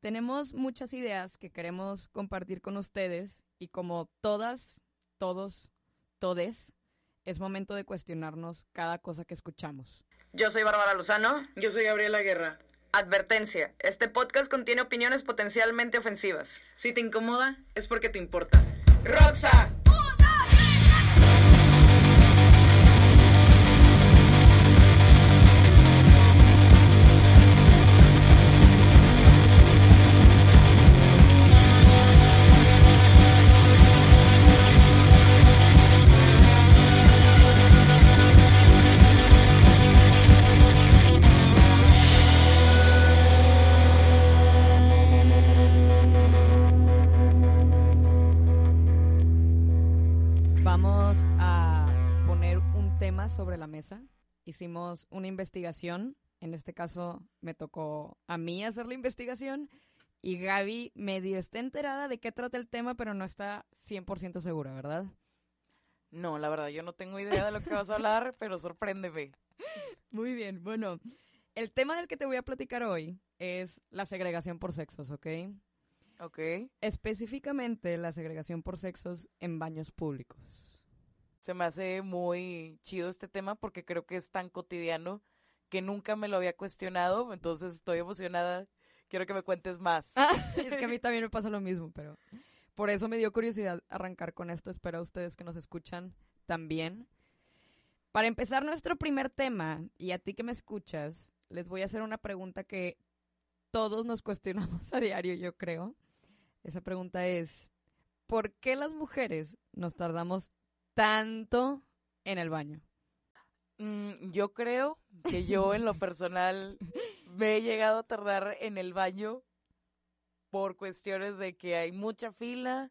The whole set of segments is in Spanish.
Tenemos muchas ideas que queremos compartir con ustedes y como todas, todos, todes, es momento de cuestionarnos cada cosa que escuchamos. Yo soy Bárbara Lozano. Yo soy Gabriela Guerra. Advertencia, este podcast contiene opiniones potencialmente ofensivas. Si te incomoda, es porque te importa. ¡Roxa! Mesa. Hicimos una investigación. En este caso me tocó a mí hacer la investigación. Y Gaby medio está enterada de qué trata el tema, pero no está 100% segura, ¿verdad? No, la verdad, yo no tengo idea de lo que vas a hablar, pero sorpréndeme. Muy bien, bueno. El tema del que te voy a platicar hoy es la segregación por sexos, ¿ok? Ok. Específicamente la segregación por sexos en baños públicos. Se me hace muy chido este tema porque creo que es tan cotidiano que nunca me lo había cuestionado, entonces estoy emocionada. Quiero que me cuentes más. es que a mí también me pasa lo mismo, pero por eso me dio curiosidad arrancar con esto. Espero a ustedes que nos escuchan también. Para empezar nuestro primer tema, y a ti que me escuchas, les voy a hacer una pregunta que todos nos cuestionamos a diario, yo creo. Esa pregunta es, ¿por qué las mujeres nos tardamos tanto en el baño? Mm, yo creo que yo en lo personal me he llegado a tardar en el baño por cuestiones de que hay mucha fila,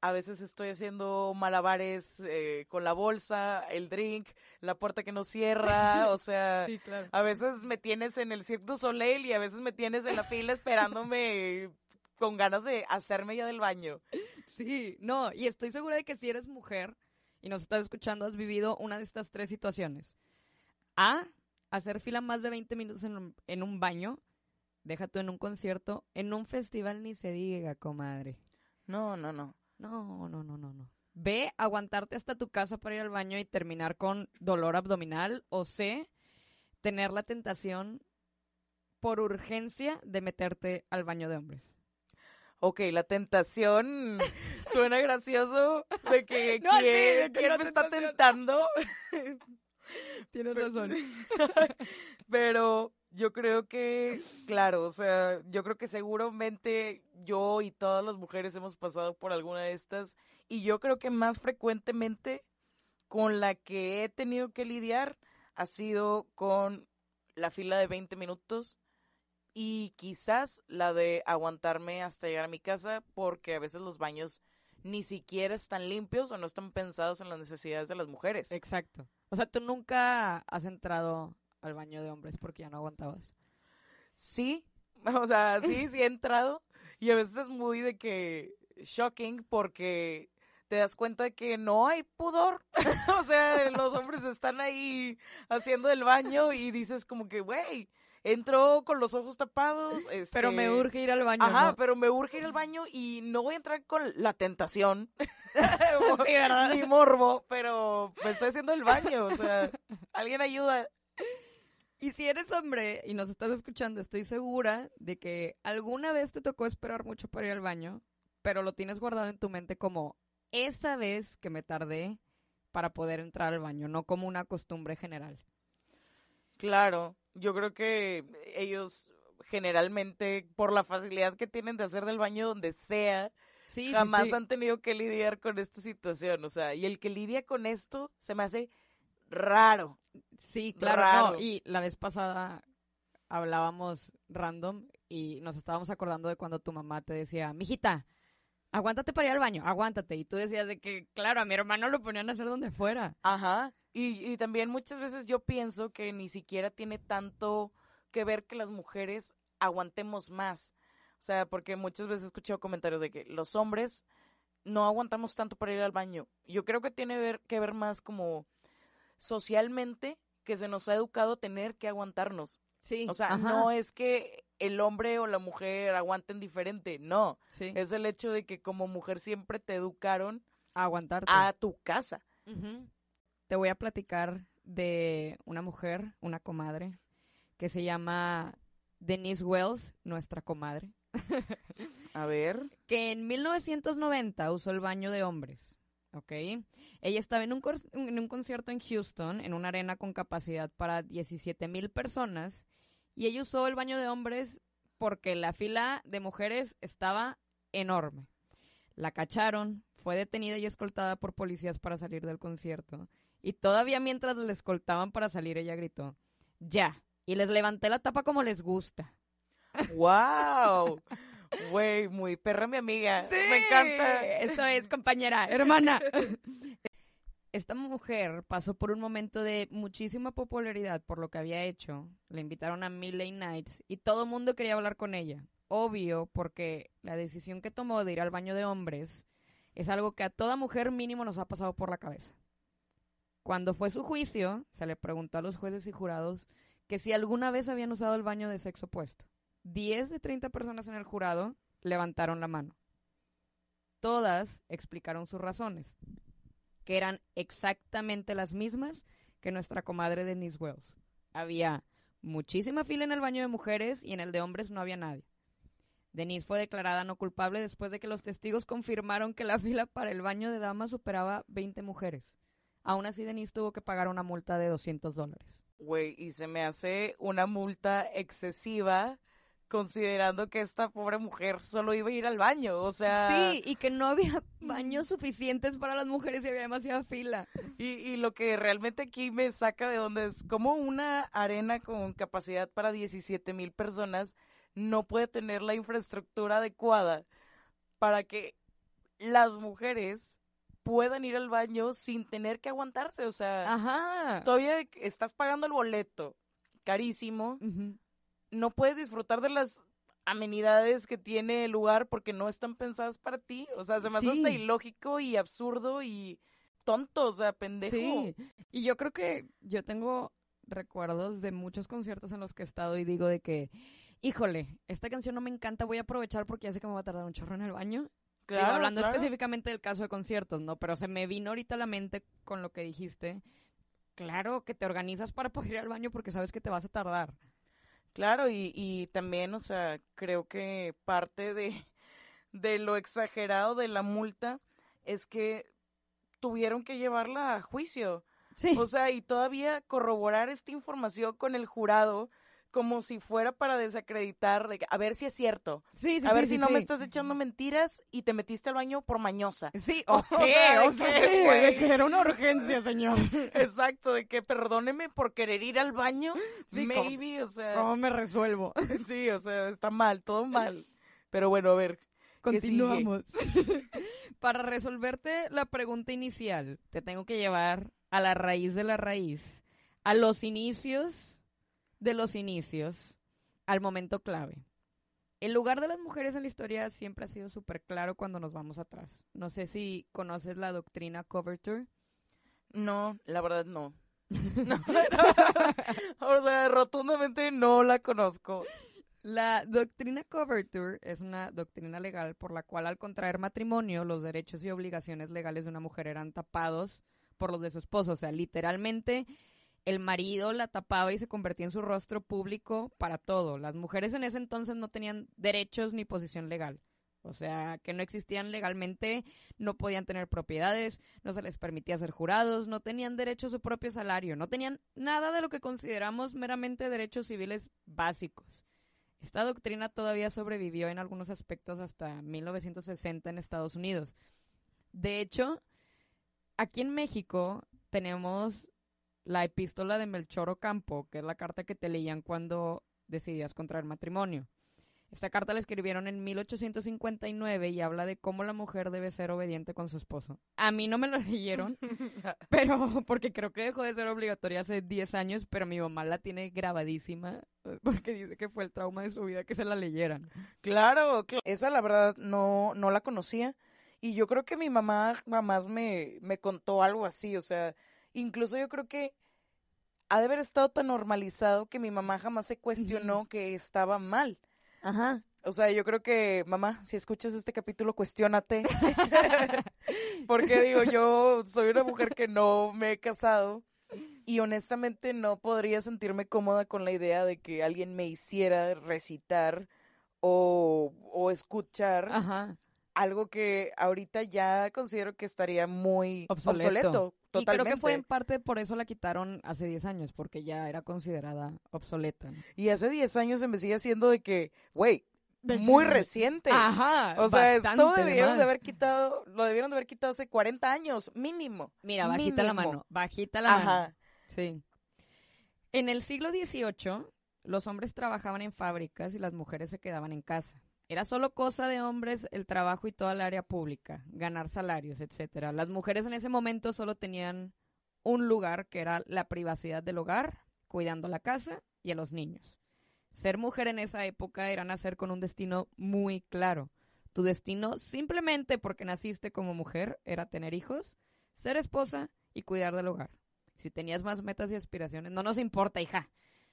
a veces estoy haciendo malabares eh, con la bolsa, el drink, la puerta que no cierra, o sea, Sí, claro. a veces me tienes en el Cirque du Soleil y a veces me tienes en la fila esperándome con ganas de hacerme ya del baño. Sí, no, y estoy segura de que si eres mujer y nos estás escuchando, has vivido una de estas tres situaciones. A, hacer fila más de 20 minutos en un, en un baño, déjate en un concierto, en un festival ni se diga, comadre. No, no, no. No, no, no, no, no. B, aguantarte hasta tu casa para ir al baño y terminar con dolor abdominal. O C, tener la tentación por urgencia de meterte al baño de hombres. Ok, la tentación suena gracioso de que No, sí, quién, de que quién me está tentando. Tienes razón. Pero yo creo que, claro, o sea, yo creo que seguramente yo y todas las mujeres hemos pasado por alguna de estas y yo creo que más frecuentemente con la que he tenido que lidiar ha sido con la fila de 20 minutos y quizás la de aguantarme hasta llegar a mi casa porque a veces los baños ni siquiera están limpios o no están pensados en las necesidades de las mujeres. Exacto. O sea, tú nunca has entrado al baño de hombres porque ya no aguantabas. Sí, o sea, sí, sí he entrado. Y a veces es muy de que shocking porque te das cuenta de que no hay pudor. o sea, los hombres están ahí haciendo el baño y dices como que, güey, entró con los ojos tapados. Pero me este, urge ir al baño. Ajá, ¿no? pero me urge ir al baño y no voy a entrar con la tentación. Ni morbo, pero me estoy haciendo el baño. O sea, alguien ayuda. Y si eres hombre y nos estás escuchando, estoy segura de que alguna vez te tocó esperar mucho para ir al baño, pero lo tienes guardado en tu mente como esa vez que me tardé para poder entrar al baño, no como una costumbre general. Claro, yo creo que ellos generalmente, por la facilidad que tienen de hacer del baño donde sea, Sí, sí, jamás sí. han tenido que lidiar con esta situación. O sea, y el que lidia con esto se me hace raro. Sí, claro, raro. no. Y la vez pasada hablábamos random y nos estábamos acordando de cuando tu mamá te decía, mijita, aguántate para ir al baño, aguántate. Y tú decías de que, claro, a mi hermano lo ponían a hacer donde fuera. Ajá. Y, y también muchas veces yo pienso que ni siquiera tiene tanto que ver que las mujeres aguantemos más. O sea, porque muchas veces he escuchado comentarios de que los hombres no aguantamos tanto para ir al baño. Yo creo que tiene ver, que ver más como socialmente que se nos ha educado tener que aguantarnos. Sí. O sea, ajá. no es que el hombre o la mujer aguanten diferente, no. Sí. Es el hecho de que como mujer siempre te educaron Aguantarte. a tu casa. Te voy a platicar de una mujer, una comadre, que se llama Denise Wells, nuestra comadre, A ver. que en 1990 usó el baño de hombres. ¿Ok? Ella estaba en un, cor- en un concierto en Houston, en una arena con capacidad para 17 mil personas, y ella usó el baño de hombres porque la fila de mujeres estaba enorme. La cacharon, fue detenida y escoltada por policías para salir del concierto. Y todavía mientras la escoltaban para salir, ella gritó, ya. Y les levanté la tapa como les gusta. ¡Wow! Güey, muy perra mi amiga. Me encanta. Eso es, compañera, hermana. Esta mujer pasó por un momento de muchísima popularidad por lo que había hecho. Le invitaron a Millie Nights y todo el mundo quería hablar con ella. Obvio, porque la decisión que tomó de ir al baño de hombres es algo que a toda mujer mínimo nos ha pasado por la cabeza. Cuando fue su juicio, se le preguntó a los jueces y jurados que si alguna vez habían usado el baño de sexo opuesto. 10 de 30 personas en el jurado levantaron la mano. Todas explicaron sus razones, que eran exactamente las mismas que nuestra comadre Denise Wells. Había muchísima fila en el baño de mujeres y en el de hombres no había nadie. Denise fue declarada no culpable después de que los testigos confirmaron que la fila para el baño de damas superaba 20 mujeres. Aún así, Denise tuvo que pagar una multa de 200 dólares. Güey, y se me hace una multa excesiva considerando que esta pobre mujer solo iba a ir al baño, o sea... Sí, y que no había baños suficientes para las mujeres y había demasiada fila. Y, y lo que realmente aquí me saca de onda es como una arena con capacidad para 17 mil personas no puede tener la infraestructura adecuada para que las mujeres puedan ir al baño sin tener que aguantarse. O sea, Ajá. todavía estás pagando el boleto carísimo, no puedes disfrutar de las amenidades que tiene el lugar porque no están pensadas para ti. O sea, se me hace hasta ilógico y absurdo y tonto, o sea, pendejo. Sí, y yo creo que yo tengo recuerdos de muchos conciertos en los que he estado y digo de que, híjole, esta canción no me encanta, voy a aprovechar porque ya sé que me va a tardar un chorro en el baño. Digo, Claro, hablando claro. específicamente del caso de conciertos, ¿no? Pero se me vino ahorita a la mente con lo que dijiste. Claro, que te organizas para poder ir al baño porque sabes que te vas a tardar. Claro, y, y también, o sea, creo que parte de, de lo exagerado de la multa es que tuvieron que llevarla a juicio. Sí. O sea, y todavía corroborar esta información con el jurado como si fuera para desacreditar, de que, a ver si es cierto. sí, sí, a ver sí, si sí, no me estás echando mentiras y te metiste al baño por mañosa. Sí, O sea, o de sea, que, sí, güey. de que era una urgencia, señor. Exacto, de que perdóneme por querer ir al baño. Sí, maybe, o sea. ¿Cómo me resuelvo? Sí, o sea, está mal, todo mal. Pero bueno, a ver. Continuamos. Para resolverte la pregunta inicial, te tengo que llevar a la raíz de la raíz, a los inicios de los inicios, al momento clave. El lugar de las mujeres en la historia siempre ha sido súper claro cuando nos vamos atrás. No sé si conoces la doctrina Coverture. No, la verdad no. No, o sea, rotundamente no la conozco. La doctrina Coverture es una doctrina legal por la cual al contraer matrimonio los derechos y obligaciones legales de una mujer eran tapados por los de su esposo. O sea, literalmente el marido la tapaba y se convertía en su rostro público para todo. Las mujeres en ese entonces no tenían derechos ni posición legal. O sea, que no existían legalmente, no podían tener propiedades, no se les permitía ser jurados, no tenían derecho a su propio salario, no tenían nada de lo que consideramos meramente derechos civiles básicos. Esta doctrina todavía sobrevivió en algunos aspectos hasta 1960 en Estados Unidos. De hecho, aquí en México tenemos la epístola de Melchor Ocampo, que es la carta que te leían cuando decidías contraer matrimonio. Esta carta la escribieron en 1859 y habla de cómo la mujer debe ser obediente con su esposo. A mí no me lo leyeron, pero porque creo que dejó de ser obligatoria hace 10 años, pero mi mamá la tiene grabadísima porque dice que fue el trauma de su vida que se la leyeran. Claro, cl- esa la verdad no, no la conocía. Y yo creo que mi mamá jamás me, me contó algo así. O sea, incluso yo creo que ha de haber estado tan normalizado que mi mamá jamás se cuestionó que estaba mal. Ajá. O sea, yo creo que, mamá, si escuchas este capítulo, cuestiónate. Porque digo, yo soy una mujer que no me he casado y honestamente no podría sentirme cómoda con la idea de que alguien me hiciera recitar o, o escuchar Ajá. Algo que ahorita ya considero que estaría muy Obsoleto. obsoleto. Y creo que fue en parte por eso la quitaron hace 10 años, porque ya era considerada obsoleta. ¿no? Y hace 10 años se me sigue haciendo de que, güey, muy que- reciente. Ajá. O sea, esto debieron de haber quitado, lo debieron de haber quitado hace 40 años, mínimo. Mira, bajita la mano. Bajita la mano. Ajá. Sí. En el siglo XVIII, los hombres trabajaban en fábricas y las mujeres se quedaban en casa. Era solo cosa de hombres el trabajo y toda el área pública, ganar salarios, etcétera. Las mujeres en ese momento solo tenían un lugar que era la privacidad del hogar, cuidando la casa y a los niños. Ser mujer en esa época era nacer con un destino muy claro. Tu destino, simplemente porque naciste como mujer, era tener hijos, ser esposa y cuidar del hogar. Si tenías más metas y aspiraciones, no nos importa, hija.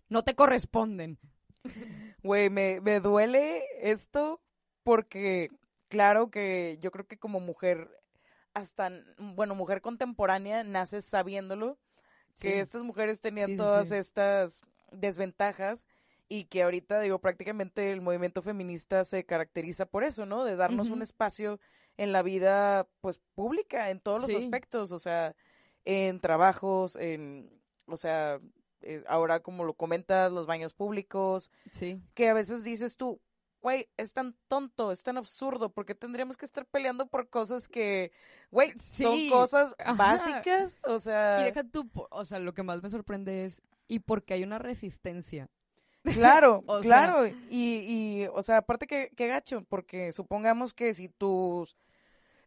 No te corresponden. Güey, me, me duele esto porque, claro que yo creo que como mujer, hasta, bueno, mujer contemporánea, naces sabiéndolo, que Sí. estas mujeres tenían Sí, todas sí. estas desventajas y que ahorita, digo, prácticamente el movimiento feminista se caracteriza por eso, ¿no? De darnos un espacio en la vida, pues, pública, en todos los aspectos, o sea, en trabajos, en, o sea, eh, ahora como lo comentas, los baños públicos, Sí. que a veces dices tú, güey, es tan tonto, es tan absurdo, porque tendríamos que estar peleando por cosas que, güey, son cosas ajá. básicas, o sea, Y deja tú, o sea, lo que más me sorprende es, ¿y por qué hay una resistencia? claro, O sea- claro, y, y, o sea, aparte que, que gacho, porque supongamos que si tus,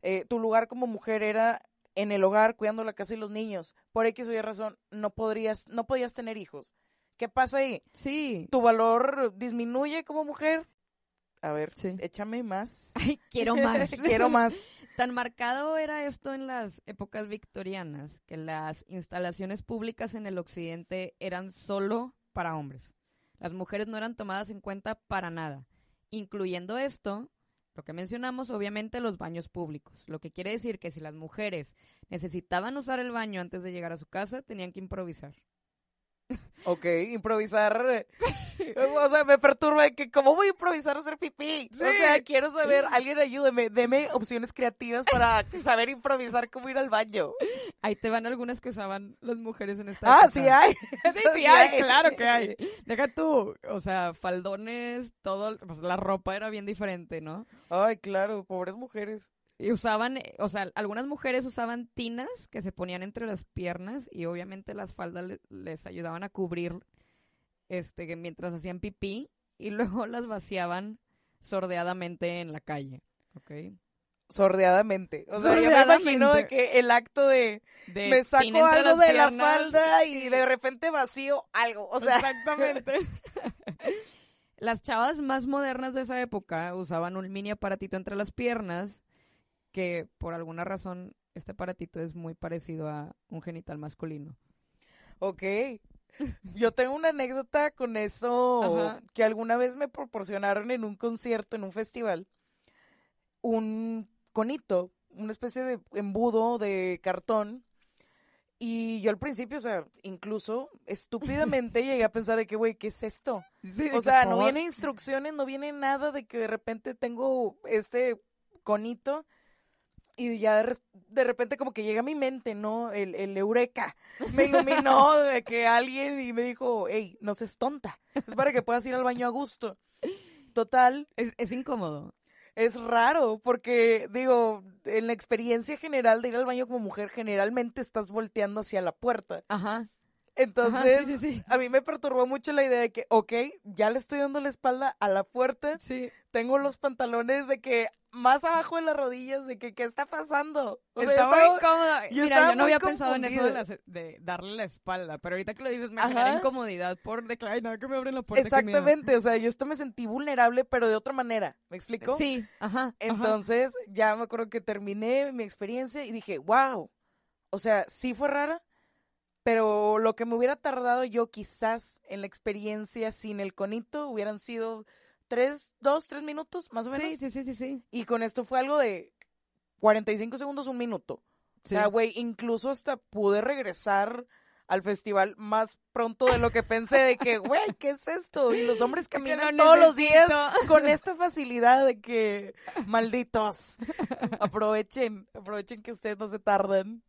eh, tu lugar como mujer era en el hogar, cuidando la casa y los niños, por X o Y razón, no podrías, no podías tener hijos. ¿Qué pasa ahí? Sí. ¿Tu valor disminuye como mujer? A ver, Sí. échame más. Ay, quiero más. Quiero más. Tan marcado era esto en las épocas victorianas que las instalaciones públicas en el occidente eran solo para hombres. Las mujeres no eran tomadas en cuenta para nada, incluyendo esto, lo que mencionamos, obviamente los baños públicos, lo que quiere decir que si las mujeres necesitaban usar el baño antes de llegar a su casa, tenían que improvisar. Ok, improvisar. O sea, me perturba que, ¿cómo voy a improvisar o hacer pipí? O sea, quiero saber, alguien ayúdeme, deme opciones creativas para saber improvisar cómo ir al baño. Ahí te van algunas que usaban las mujeres en esta Ah, época. sí hay. Sí, sí hay, claro que hay. Deja tú, o sea, faldones, todo, pues, la ropa era bien diferente, ¿no? Ay, claro, pobres mujeres. Y usaban, eh, o sea, algunas mujeres usaban tinas que se ponían entre las piernas y obviamente las faldas le- les ayudaban a cubrir, este, que mientras hacían pipí y luego las vaciaban sordeadamente en la calle, ¿ok? Sordeadamente. O sea, yo me imagino de que el acto de De me saco algo de la falda y de repente vacío algo. O sea, Exactamente. Las chavas más modernas de esa época usaban un mini aparatito entre las piernas que por alguna razón este aparatito es muy parecido a un genital masculino. Ok. Yo tengo una anécdota con eso Ajá. que alguna vez me proporcionaron en un concierto, en un festival, un conito, una especie de embudo de cartón. Y yo al principio, o sea, incluso estúpidamente llegué a pensar de que, güey, ¿qué es esto? O sea, no viene instrucciones, no viene nada de que de repente tengo este conito y ya de, repente como que llega a mi mente, ¿no? El, el eureka. Me iluminó de que alguien y me dijo, hey, no seas tonta. Es para que puedas ir al baño a gusto. Total, Es, es incómodo. es raro porque, digo, en la experiencia general de ir al baño como mujer, generalmente estás volteando hacia la puerta. Ajá. Entonces, Ajá, sí, sí, sí. a mí me perturbó mucho la idea de que, ok, ya le estoy dando la espalda a la puerta, Sí. tengo los pantalones de que más abajo de las rodillas, de que, ¿qué está pasando? O sea, estaba- incómodo. yo Mira, estaba yo no había pensado en eso de, las- de darle la espalda, pero ahorita que lo dices me Ajá. genera incomodidad por de que, ay, nada, que me abren la puerta. qué miedo". Exactamente, o sea, yo esto me sentí vulnerable, pero de otra manera, ¿me explico? Sí, ajá. ajá. Entonces, ya me acuerdo que terminé mi experiencia y dije, wow, o sea, sí fue rara, pero lo que me hubiera tardado yo quizás en la experiencia sin el conito hubieran sido tres, dos, tres minutos, más o menos. Sí, sí, sí, sí, sí. Y con esto fue algo de 45 segundos, un minuto. O sea, güey, incluso hasta pude regresar al festival más pronto de lo que pensé de que, güey, ¿qué es esto? Y los hombres caminan lo todos los días con esta facilidad de que, malditos, aprovechen, aprovechen que ustedes no se tardan.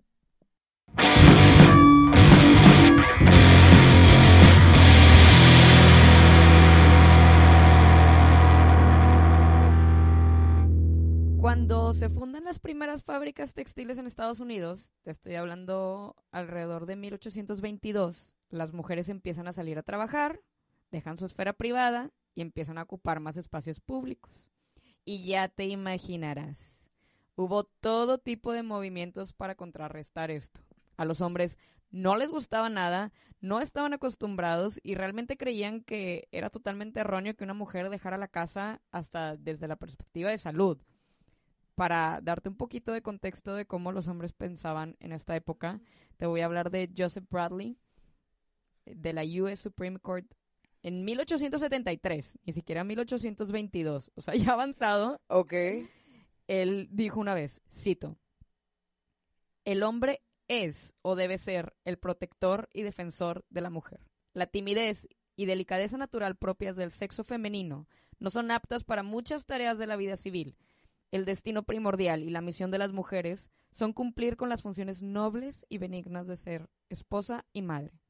Cuando se fundan las primeras fábricas textiles en Estados Unidos, te estoy hablando alrededor de 1822, las mujeres empiezan a salir a trabajar, dejan su esfera privada y empiezan a ocupar más espacios públicos. Y ya te imaginarás, hubo todo tipo de movimientos para contrarrestar esto. A los hombres no les gustaba nada, no estaban acostumbrados y realmente creían que era totalmente erróneo que una mujer dejara la casa hasta desde la perspectiva de salud para darte un poquito de contexto de cómo los hombres pensaban en esta época, te voy a hablar de Joseph Bradley, de la US Supreme Court, en 1873, ni siquiera 1822, o sea, ya avanzado, Ok. él dijo una vez, cito, el hombre es o debe ser el protector y defensor de la mujer. La timidez y delicadeza natural propias del sexo femenino no son aptas para muchas tareas de la vida civil. El destino primordial y la misión de las mujeres son cumplir con las funciones nobles y benignas de ser esposa y madre.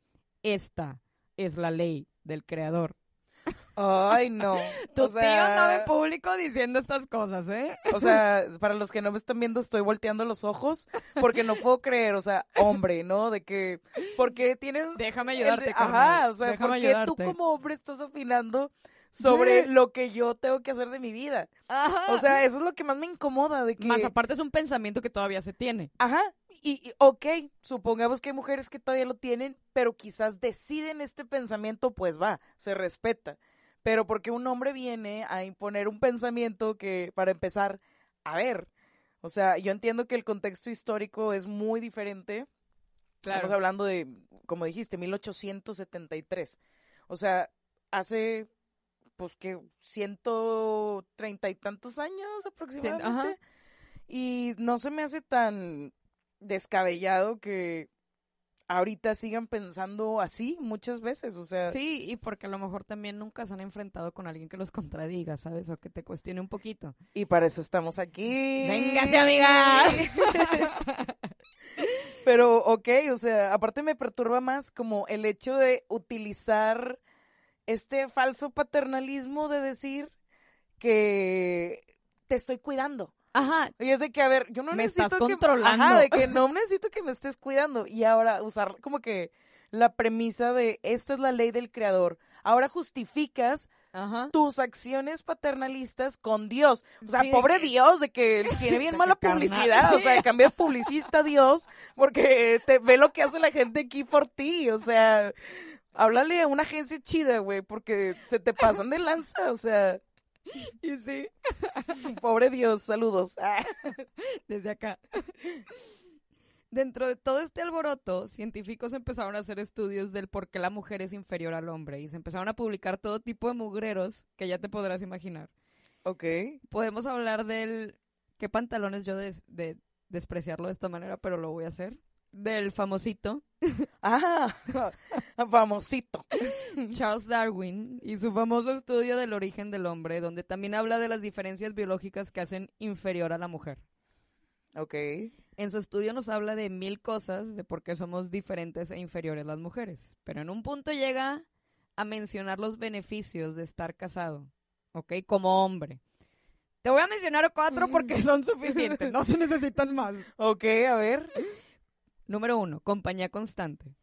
Esta es la ley del creador. Ay, no. Tu O tío sea, andaba en público diciendo estas cosas, ¿eh? O sea, para los que no me están viendo, estoy volteando los ojos porque no puedo creer, o sea, hombre, ¿no? De que, porque tienes... Déjame el ayudarte, carnal. Ajá, o sea, Déjame porque tú ayudarte. como hombre estás opinando sobre Sí. lo que yo tengo que hacer de mi vida. Ajá. O sea, eso es lo que más me incomoda, de que... Más aparte es un pensamiento que todavía se tiene. Ajá, y, y ok, supongamos que hay mujeres que todavía lo tienen, pero quizás deciden este pensamiento, pues va, se respeta. Pero porque un hombre viene a imponer un pensamiento que, para empezar, a ver, o sea, yo entiendo que el contexto histórico es muy diferente. Estamos hablando de, como dijiste, 1873. O sea, hace, pues que, ciento treinta y tantos años aproximadamente. ajá. Y no se me hace tan descabellado que ahorita sigan pensando así muchas veces. O sea, Sí, y porque a lo mejor también nunca se han enfrentado con alguien que los contradiga, ¿sabes? O que te cuestione un poquito. y para eso estamos aquí. ¡Véngase, amiga! Pero, ok, o sea, aparte me perturba más como el hecho de utilizar este falso paternalismo de decir que te estoy cuidando. Ajá. Y es de que, a ver, yo no Me necesito estás que... controlando. Ajá, de que no necesito que me estés cuidando. Y ahora usar como que la premisa de esta es la ley del creador. Ahora justificas Ajá. tus acciones paternalistas con Dios. O sea, Sí, pobre que- Dios, de que tiene bien mala publicidad. O sea, cambia publicista Dios porque te ve lo que hace la gente aquí por ti. O sea, háblale a una agencia chida, güey, porque se te pasan de lanza. O sea, Y sí, pobre Dios, saludos. Desde acá. Dentro de todo este alboroto, científicos empezaron a hacer estudios del por qué la mujer es inferior al hombre y se empezaron a publicar todo tipo de mugreros que ya te podrás imaginar. Ok. Podemos hablar del... ¿Qué pantalones yo de, de despreciarlo de esta manera, pero lo voy a hacer? Del famosito Ah, famosito. Charles Darwin y su famoso estudio del origen del hombre, donde también habla de las diferencias biológicas que hacen inferior a la mujer. Ok. En su estudio nos habla de mil cosas de por qué somos diferentes e inferiores las mujeres, pero en un punto llega a mencionar los beneficios de estar casado, ¿ok? Como hombre. Te voy a mencionar cuatro porque son suficientes, no se necesitan más. Ok, a ver. Número uno, compañía constante.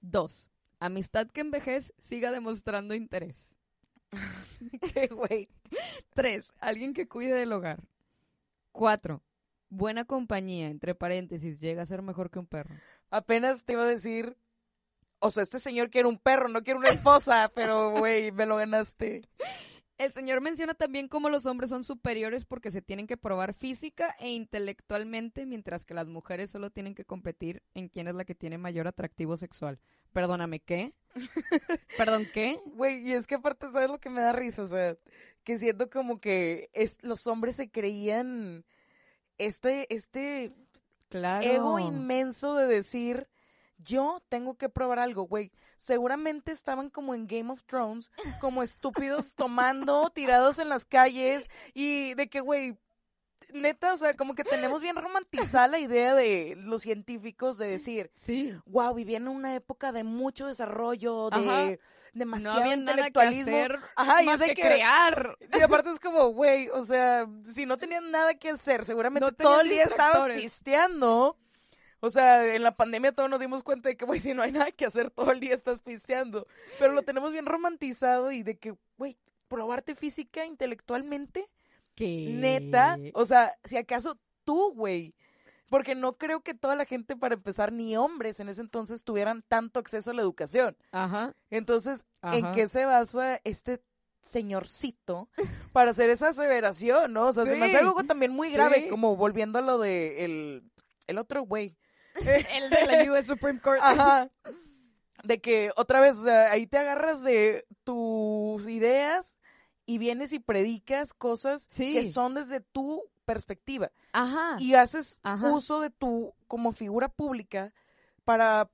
Dos, amistad que en vejez siga demostrando interés. Qué güey. Tres, alguien que cuide del hogar. Cuatro, buena compañía, entre paréntesis, llega a ser mejor que un perro. Apenas te iba a decir. O sea, este señor quiere un perro, no quiere una esposa, pero güey, me lo ganaste. El señor menciona también cómo los hombres son superiores porque se tienen que probar física e intelectualmente, mientras que las mujeres solo tienen que competir en quién es la que tiene mayor atractivo sexual. Perdóname, ¿qué? ¿Perdón, qué? Güey, y es que aparte, ¿sabes lo que me da risa? O sea, que siento como que es, los hombres se creían este, este Claro. ego inmenso de decir, yo tengo que probar algo, güey. Seguramente estaban como en Game of Thrones, como estúpidos tomando, tirados en las calles y de que, güey, neta, o sea, como que tenemos bien romantizada la idea de los científicos de decir, Sí. wow, vivían en una época de mucho desarrollo, de Ajá. No demasiado había nada que intelectualismo. hacer Ajá, y más es de que, que- crear. Y aparte es como, güey, o sea, si no tenían nada que hacer, seguramente No todo el día estabas pisteando. O sea, en la pandemia todos nos dimos cuenta de que, güey, si no hay nada que hacer, todo el día estás pisteando. Pero lo tenemos bien romantizado y de que, güey, probarte física, intelectualmente, ¿Qué? neta. O sea, si acaso tú, güey. Porque no creo que toda la gente, para empezar, ni hombres en ese entonces tuvieran tanto acceso a la educación. Ajá. Entonces, ¿en qué se basa este señorcito para hacer esa aseveración, no? O sea, se me hace Sí. algo también muy grave, Sí. como volviendo a lo de el, el otro güey. El de la US Supreme Court. Ajá. De que otra vez, o sea, ahí te agarras de tus ideas y vienes y predicas cosas Sí. que son desde tu perspectiva Ajá. y haces Ajá. uso de tu como figura pública para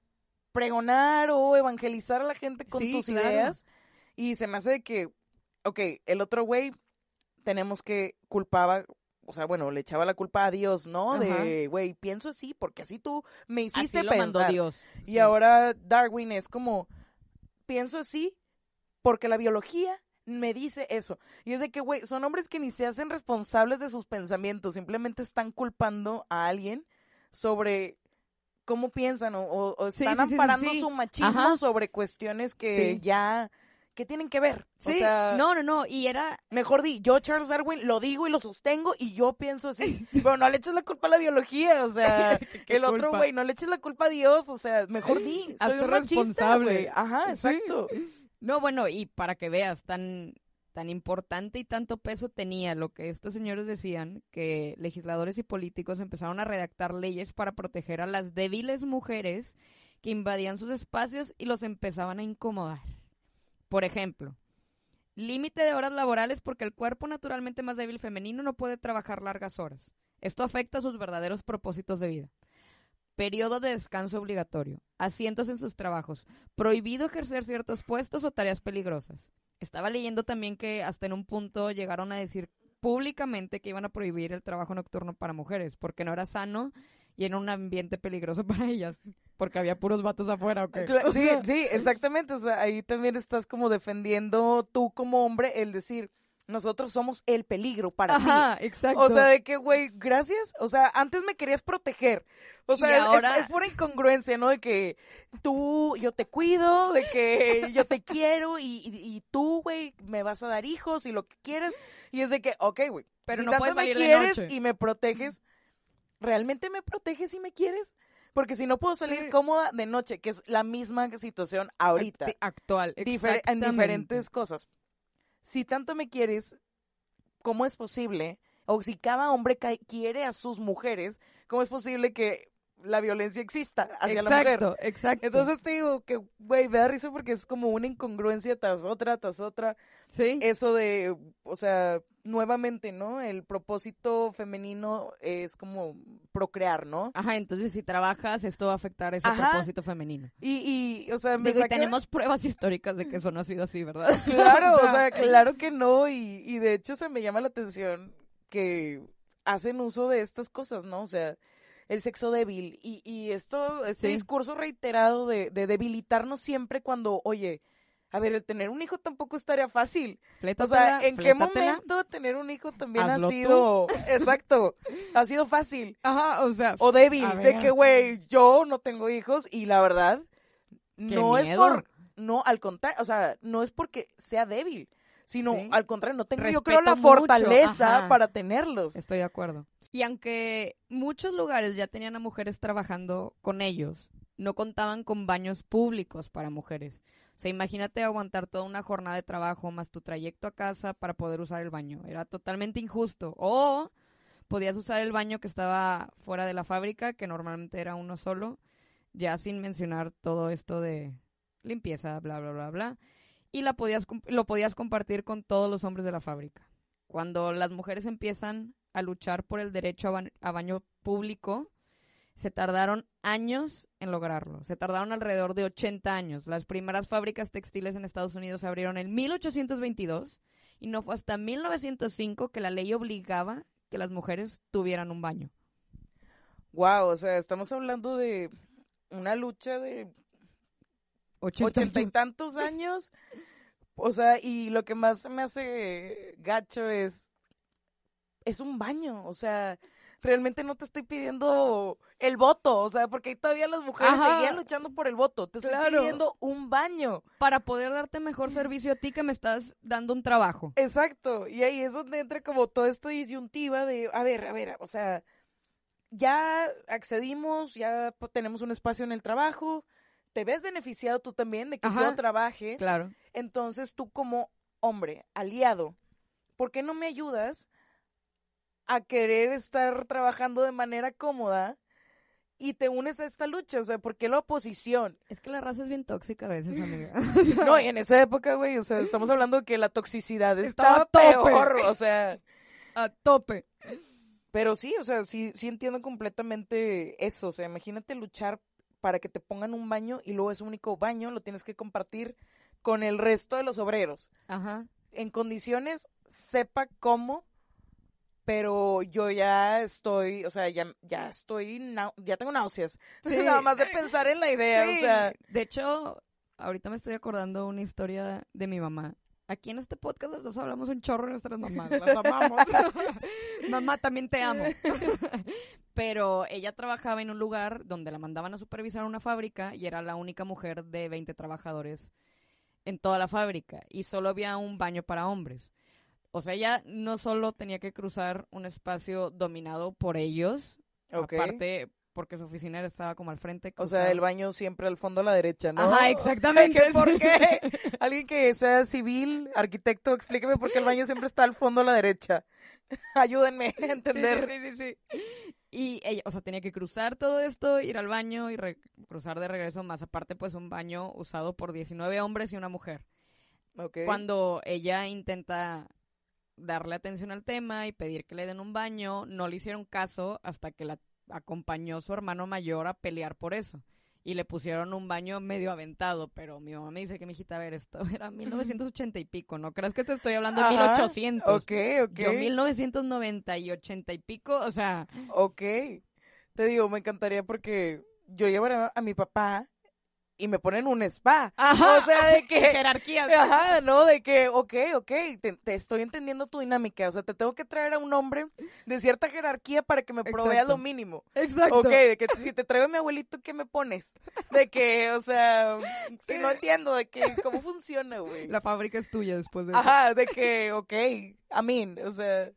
pregonar o evangelizar a la gente con Sí, tus claro. ideas y se me hace que ok, el otro güey tenemos que culpaba o sea, bueno, le echaba la culpa a Dios, ¿no? De, güey, pienso así porque así tú me hiciste Así lo pensar. mandó Dios. Y Sí. ahora Darwin es como, pienso así porque la biología me dice eso. Y es de que, güey, son hombres que ni se hacen responsables de sus pensamientos, simplemente están culpando a alguien sobre cómo piensan o, o- o Sí, están sí, sí, sí, amparando su machismo Ajá. sobre cuestiones que ya, que tienen que ver. Sí, O sea, no, no, no. Y era. mejor di, yo Charles Darwin lo digo y lo sostengo y yo pienso así. Pero no le eches la culpa a la biología, o sea, Qué el otro güey, no le eches la culpa a Dios, o sea, mejor di, soy un machista, responsable. güey. Ajá, Sí. exacto. No, bueno, y para que veas, tan, tan importante y tanto peso tenía lo que estos señores decían, que legisladores y políticos empezaron a redactar leyes para proteger a las débiles mujeres que invadían sus espacios y los empezaban a incomodar. Por ejemplo, límite de horas laborales porque el cuerpo naturalmente más débil femenino no puede trabajar largas horas. Esto afecta a sus verdaderos propósitos de vida. Periodo de descanso obligatorio. Asientos en sus trabajos. Prohibido ejercer ciertos puestos o tareas peligrosas. Estaba leyendo también que hasta en un punto llegaron a decir públicamente que iban a prohibir el trabajo nocturno para mujeres porque no era sano y era un ambiente peligroso para ellas porque había puros vatos afuera. ¿o qué? Cla- O Sí, sí, exactamente. O sea, ahí también estás como defendiendo tú como hombre el decir, nosotros somos el peligro para ti. Ajá, exacto. O sea, de que, güey, gracias. O sea, antes me querías proteger. O sea, es- ahora- es, es pura incongruencia, ¿no? De que tú, yo te cuido, de que yo te quiero y, y, y tú, güey, me vas a dar hijos y lo que quieres. Y es de que, ok, güey. Pero si no tanto puedes me salir de quieres noche. y me proteges, ¿realmente me proteges y me quieres? Porque si no puedo salir cómoda de noche, que es la misma situación ahorita Actual, difer- en diferentes cosas. Si tanto me quieres, ¿cómo es posible? O si cada hombre quiere a sus mujeres, ¿cómo es posible que la violencia exista hacia la mujer? Exacto, exacto. Entonces te digo que, güey, me da risa porque es como una incongruencia tras otra, tras otra. sí. Eso de, o sea, nuevamente, ¿no? El propósito femenino es como procrear, ¿no? Ajá, entonces si trabajas, esto va a afectar ese Ajá. propósito femenino. Y, y o sea, me Digo, y tenemos pruebas históricas de que eso no ha sido así, ¿verdad? Claro, o sea, claro que no, y, y de hecho se me llama la atención que hacen uso de estas cosas, ¿no? O sea, el sexo débil y, y esto, este Sí. discurso reiterado de, de debilitarnos siempre cuando, oye, a ver, el tener un hijo tampoco estaría fácil. O sea, ¿en qué momento tener un hijo también Hazlo ha tú. sido, exacto, ha sido fácil Ajá, o sea, o débil? De que, güey, yo no tengo hijos y la verdad, no es por, no, al contrario, o sea, no es porque sea débil, sino Sí. al contrario, no tengo yo creo la mucho, fortaleza ajá. para tenerlos. estoy de acuerdo. Y aunque muchos lugares ya tenían a mujeres trabajando con ellos, no contaban con baños públicos para mujeres. O sea, imagínate aguantar toda una jornada de trabajo más tu trayecto a casa para poder usar el baño. Era totalmente injusto. O podías usar el baño que estaba fuera de la fábrica, que normalmente era uno solo, ya sin mencionar todo esto de limpieza, bla, bla, bla, bla. Y la podías, lo podías compartir con todos los hombres de la fábrica. Cuando las mujeres empiezan a luchar por el derecho a, ba- a baño público, se tardaron años en lograrlo. Se tardaron alrededor de 80 años. Las primeras fábricas textiles en Estados Unidos se abrieron en 1822 y no fue hasta 1905 que la ley obligaba que las mujeres tuvieran un baño. Wow, o sea, estamos hablando de una lucha de 80 ochenta y tantos años. O sea, y lo que más me hace gacho es, es un baño, o sea, realmente no te estoy pidiendo el voto, o sea, porque todavía las mujeres Ajá. seguían luchando por el voto, te estoy Claro. pidiendo un baño. para poder darte mejor servicio a ti que me estás dando un trabajo. Exacto, y ahí es donde entra como toda esta disyuntiva de, a ver, a ver, o sea, ya accedimos, ya tenemos un espacio en el trabajo, te ves beneficiado tú también de que yo trabaje, Claro. entonces tú como hombre, aliado, ¿por qué no me ayudas a querer estar trabajando de manera cómoda y te unes a esta lucha? O sea, ¿por qué la oposición? Es que la raza es bien tóxica a veces, amiga. No, y en esa época, güey, o sea, estamos hablando de que la toxicidad Estaba estaba, peor, o sea... a tope. Pero sí, o sea, sí, sí entiendo completamente eso. O sea, imagínate luchar para que te pongan un baño y luego ese único baño lo tienes que compartir con el resto de los obreros. Ajá. En condiciones, sepa cómo, pero yo ya estoy, o sea, ya, ya estoy, ya tengo náuseas. Sí. Nada más de pensar en la idea, o Sí. sea. de hecho, ahorita me estoy acordando una historia de mi mamá. Aquí en este podcast los dos hablamos un chorro de nuestras mamás. Las amamos. Mamá, también te amo. Pero ella trabajaba en un lugar donde la mandaban a supervisar una fábrica y era la única mujer de 20 trabajadores en toda la fábrica y solo había un baño para hombres. O sea, ella no solo tenía que cruzar un espacio dominado por ellos, aparte porque su oficina estaba como al frente. O sea, el baño siempre al fondo a la derecha, ¿no? Ajá, exactamente. ¿Qué, ¿Por qué? Alguien que sea civil, arquitecto, explíqueme por qué el baño siempre está al fondo a la derecha. Ayúdenme a entender. Sí, sí, sí, sí. Y ella, o sea, tenía que cruzar todo esto, ir al baño y cruzar de regreso, más aparte, pues un baño usado por 19 hombres y una mujer. Ok. Cuando ella intenta darle atención al tema y pedir que le den un baño, no le hicieron caso hasta que la acompañó su hermano mayor a pelear por eso. Y le pusieron un baño medio aventado, pero mi mamá me dice que mi hijita, a ver, esto era 1980 y pico, ¿no crees que te estoy hablando de Ajá, 1800? Ok, ok. Yo 1990 y 80 y pico, o sea, Ok. Te digo, me encantaría porque yo llevaré a mi papá y me ponen un spa. Ajá. O sea, de que... jerarquías. Ajá, ¿no? De que, ok, ok, te, te estoy entendiendo tu dinámica. O sea, te tengo que traer a un hombre de cierta jerarquía para que me provea Exacto. lo mínimo. Exacto. Ok, de que si te traigo a mi abuelito, ¿qué me pones? De que, o sea, que no entiendo de que, ¿cómo funciona, güey? La fábrica es tuya después de eso. Ajá, de que, ok, a mí, o sea,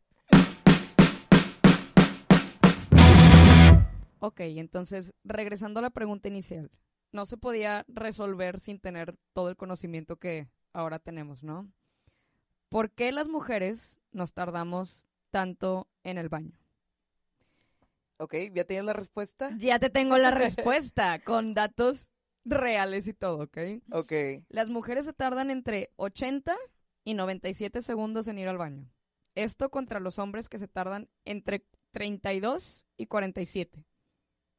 Ok, entonces, regresando a la pregunta inicial, no se podía resolver sin tener todo el conocimiento que ahora tenemos, ¿no? ¿Por qué las mujeres nos tardamos tanto en el baño? ok, ¿ya tienes la respuesta? Ya te tengo la respuesta con datos reales y todo, ¿ok? Ok, Las mujeres se tardan entre 80 y 97 segundos en ir al baño. Esto contra los hombres que se tardan entre 32 y 47.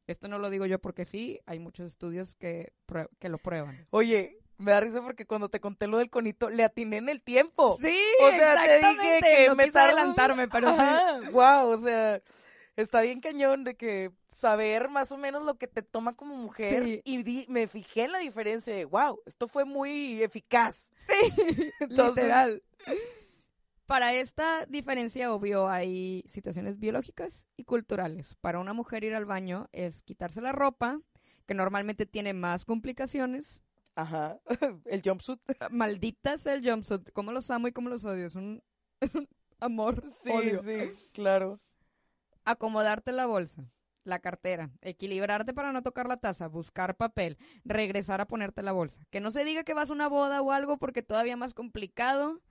Esto no lo digo yo porque sí, hay muchos estudios que, que lo prueban. oye, me da risa porque cuando te conté lo del conito, le atiné en el tiempo. Sí, O sea, te dije exactamente. que no me quise tardo- adelantarme, pero sí. Ajá, wow, o sea, está bien cañón de que saber más o menos lo que te toma como mujer Sí. y di- me fijé en la diferencia de, wow, esto fue muy eficaz. Sí, Entonces- literal. Para esta diferencia, obvio, hay situaciones biológicas y culturales. Para una mujer ir al baño es quitarse la ropa, que normalmente tiene más complicaciones. Ajá, el jumpsuit. Maldita sea el jumpsuit. ¿Cómo los amo y cómo los odio? Es un, es un amor, Sí, odio. sí, claro. Acomodarte la bolsa, la cartera, equilibrarte para no tocar la taza, buscar papel, regresar a ponerte la bolsa. Que no se diga que vas a una boda o algo porque todavía más complicado.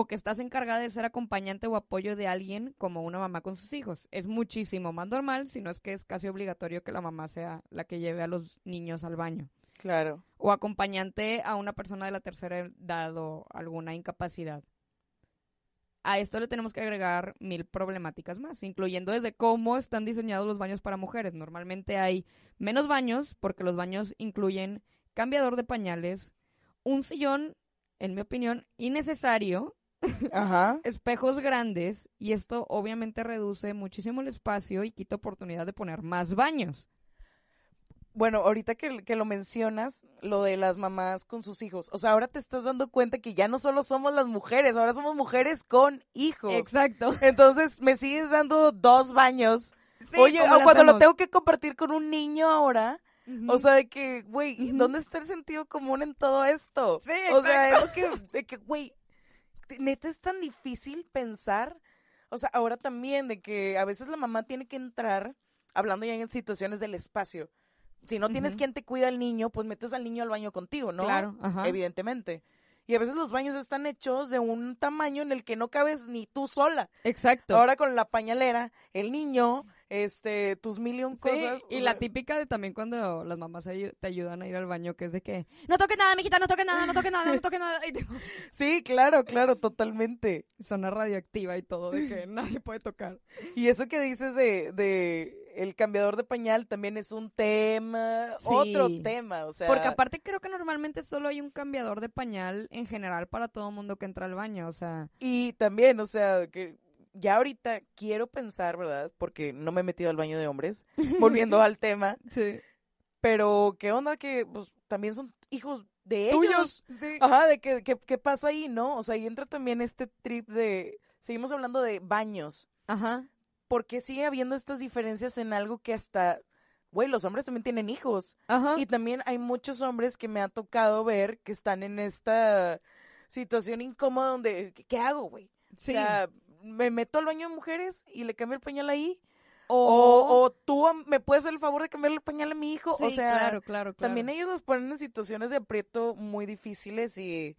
O que estás encargada de ser acompañante o apoyo de alguien como una mamá con sus hijos. Es muchísimo más normal, si no es que es casi obligatorio que la mamá sea la que lleve a los niños al baño. Claro. o acompañante a una persona de la tercera edad o alguna incapacidad. A esto le tenemos que agregar mil problemáticas más, incluyendo desde cómo están diseñados los baños para mujeres. Normalmente hay menos baños porque los baños incluyen cambiador de pañales, un sillón, en mi opinión, innecesario, Ajá. espejos grandes y esto obviamente reduce muchísimo el espacio y quita oportunidad de poner más baños. Bueno, ahorita que, que lo mencionas, lo de las mamás con sus hijos. O sea, ahora te estás dando cuenta que ya no solo somos las mujeres, ahora somos mujeres con hijos. Exacto. Entonces, me sigues dando dos baños. Sí, Oye, ¿cómo o le cuando lo tengo que compartir con un niño ahora, o sea, de que, güey, ¿y Ujú. ¿dónde está el sentido común en todo esto? Sí, O sea, es que, de que, güey, neta es tan difícil pensar. O sea, ahora también de que a veces la mamá tiene que entrar, hablando ya en situaciones del espacio. Si no tienes quien te cuida al niño, pues metes al niño al baño contigo, ¿no? Claro, ajá. Evidentemente. Y a veces los baños están hechos de un tamaño en el que no cabes ni tú sola. Exacto. Ahora con la pañalera, el niño, este, tus million Sí, cosas. y la sea, típica de también cuando las mamás te ayudan a ir al baño, que es de que, no toques nada, mijita, no toques nada, no toques nada, no toques nada. Y Sí, claro, claro, totalmente. zona radioactiva y todo, de que nadie puede tocar. Y eso que dices de, de el cambiador de pañal también es un tema, Sí. otro tema, o sea. Porque aparte creo que normalmente solo hay un cambiador de pañal en general para todo mundo que entra al baño, o sea, Y también, o sea, que ya ahorita quiero pensar, ¿verdad? Porque no me he metido al baño de hombres, volviendo al tema, sí. pero ¿qué onda que pues también son hijos de ellos? tuyos. Sí. Ajá, de que, que- qué pasa ahí, ¿no? O sea, y entra también este trip de, seguimos hablando de baños. Ajá. ¿Por qué sigue habiendo estas diferencias en algo que hasta, güey, los hombres también tienen hijos? Ajá. Y también hay muchos hombres que me ha tocado ver que están en esta situación incómoda donde, ¿qué, qué hago, güey? sí. O sea, me meto al baño de mujeres y le cambio el pañal ahí. o, O, o tú me puedes hacer el favor de cambiarle el pañal a mi hijo. sí, o sea, claro, claro, claro. también ellos nos ponen en situaciones de aprieto muy difíciles y,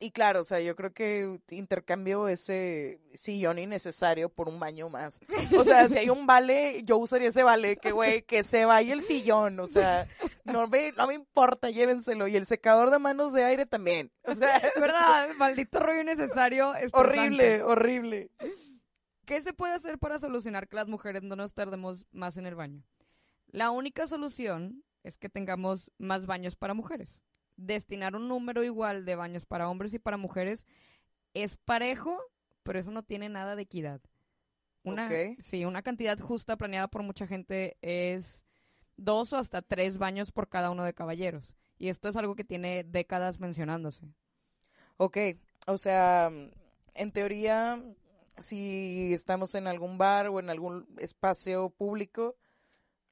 y claro, o sea, yo creo que intercambio ese sillón innecesario por un baño más. O sea, si hay un vale, yo usaría ese vale, que güey, que se vaya el sillón, o sea, no me, no me importa, llévenselo. Y el secador de manos de aire también. O sea, ¿Verdad? Maldito rollo innecesario. horrible, horrible. ¿Qué se puede hacer para solucionar que las mujeres no nos tardemos más en el baño? La única solución es que tengamos más baños para mujeres. Destinar un número igual de baños para hombres y para mujeres es parejo, pero eso no tiene nada de equidad. Una. Sí, una cantidad justa planeada por mucha gente es dos o hasta tres baños por cada uno de caballeros. Y esto es algo que tiene décadas mencionándose. Ok, o sea, en teoría, si estamos en algún bar o en algún espacio público,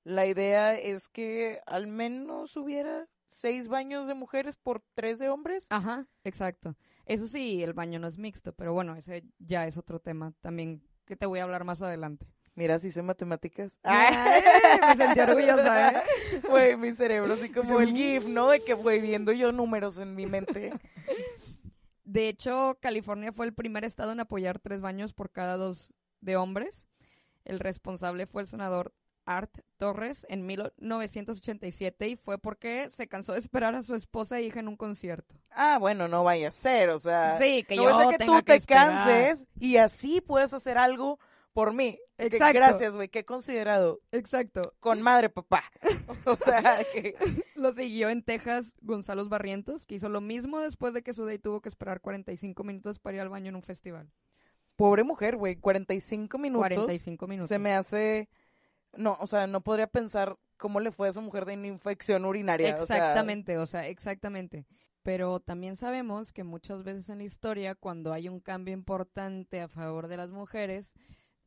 la idea es que al menos hubiera seis baños de mujeres por tres de hombres. Ajá, exacto. Eso sí, el baño no es mixto, pero bueno, ese ya es otro tema también que te voy a hablar más adelante. Mira, si sé matemáticas. Ay, me sentí orgullosa, ¿eh? Güey, mi cerebro así como el GIF, ¿no? De que, güey, viendo yo números en mi mente. De hecho, California fue el primer estado en apoyar tres baños por cada dos de hombres. El responsable fue el senador Art Torres en 1987 y fue porque se cansó de esperar a su esposa e hija en un concierto. Ah, bueno, no vaya a ser, o sea. Sí, que no yo ser que tú que te esperar. canses y así puedes hacer algo por mí. Que Exacto. gracias, güey, qué considerado. Exacto. Con madre, papá. o sea, que... Lo siguió en Texas Gonzalo Barrientos, que hizo lo mismo después de que su day tuvo que esperar 45 minutos para ir al baño en un festival. Pobre mujer, güey, 45 minutos. 45 minutos. Se me hace... No, o sea, no podría pensar cómo le fue a esa mujer de una infección urinaria. o sea, Exactamente, o sea, exactamente. Pero también sabemos que muchas veces en la historia, cuando hay un cambio importante a favor de las mujeres,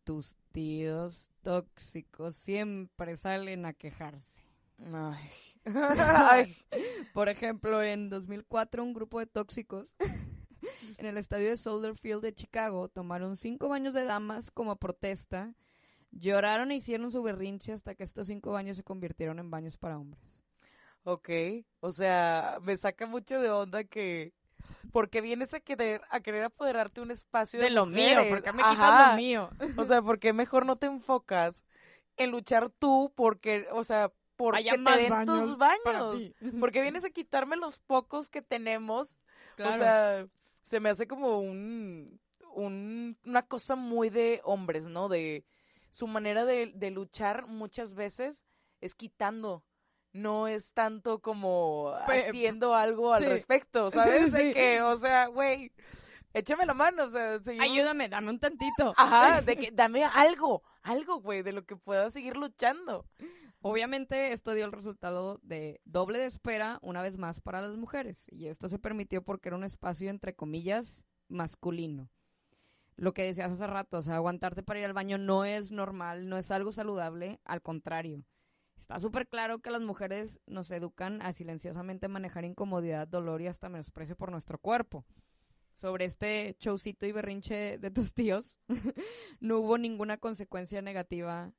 tus tíos tóxicos siempre salen a quejarse. Ay. Ay. Por ejemplo, en 2004 un grupo de tóxicos en el estadio de Soldier Field de Chicago tomaron cinco baños de damas como protesta, lloraron e hicieron su berrinche hasta que estos cinco baños se convirtieron en baños para hombres. Ok, o sea, me saca mucho de onda que... Porque vienes a querer, a querer apoderarte un espacio de, mujeres? Ajá. mío? O sea, ¿por qué mejor no te enfocas en luchar tú? Porque, o sea, por Haya te den baños tus baños. Porque vienes a quitarme los pocos que tenemos. Claro. O sea, se me hace como un, un- una cosa muy de hombres, ¿no? De su manera de, de luchar muchas veces es quitando. No es tanto como haciendo algo al sí. respecto, ¿sabes? Sí, De que, o sea, güey, échame la mano, o sea, seguimos- Ayúdame, dame un tantito. Ajá, de que dame algo, algo, güey, de lo que pueda seguir luchando. Obviamente esto dio el resultado de doble de espera una vez más para las mujeres y esto se permitió porque era un espacio entre comillas masculino. Lo que decías hace rato, o sea, aguantarte para ir al baño no es normal, no es algo saludable, al contrario. Está súper claro que las mujeres nos educan a silenciosamente manejar incomodidad, dolor y hasta menosprecio por nuestro cuerpo. Sobre este showcito y berrinche de tus tíos, no hubo ninguna consecuencia negativa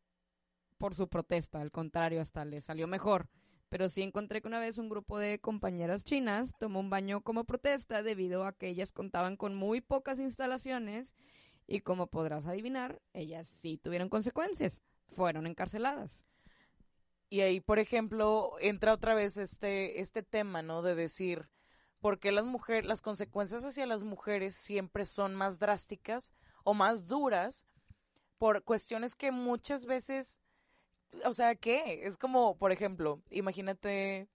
por su protesta, al contrario, hasta le salió mejor. Pero sí encontré que una vez un grupo de compañeras chinas tomó un baño como protesta debido a que ellas contaban con muy pocas instalaciones y como podrás adivinar, ellas sí tuvieron consecuencias, fueron encarceladas. Y ahí, por ejemplo, entra otra vez este, este tema, ¿no? De decir, ¿por qué las mujeres, las consecuencias hacia las mujeres siempre son más drásticas o más duras por cuestiones que muchas veces, o sea, ¿qué? Es como, por ejemplo, imagínate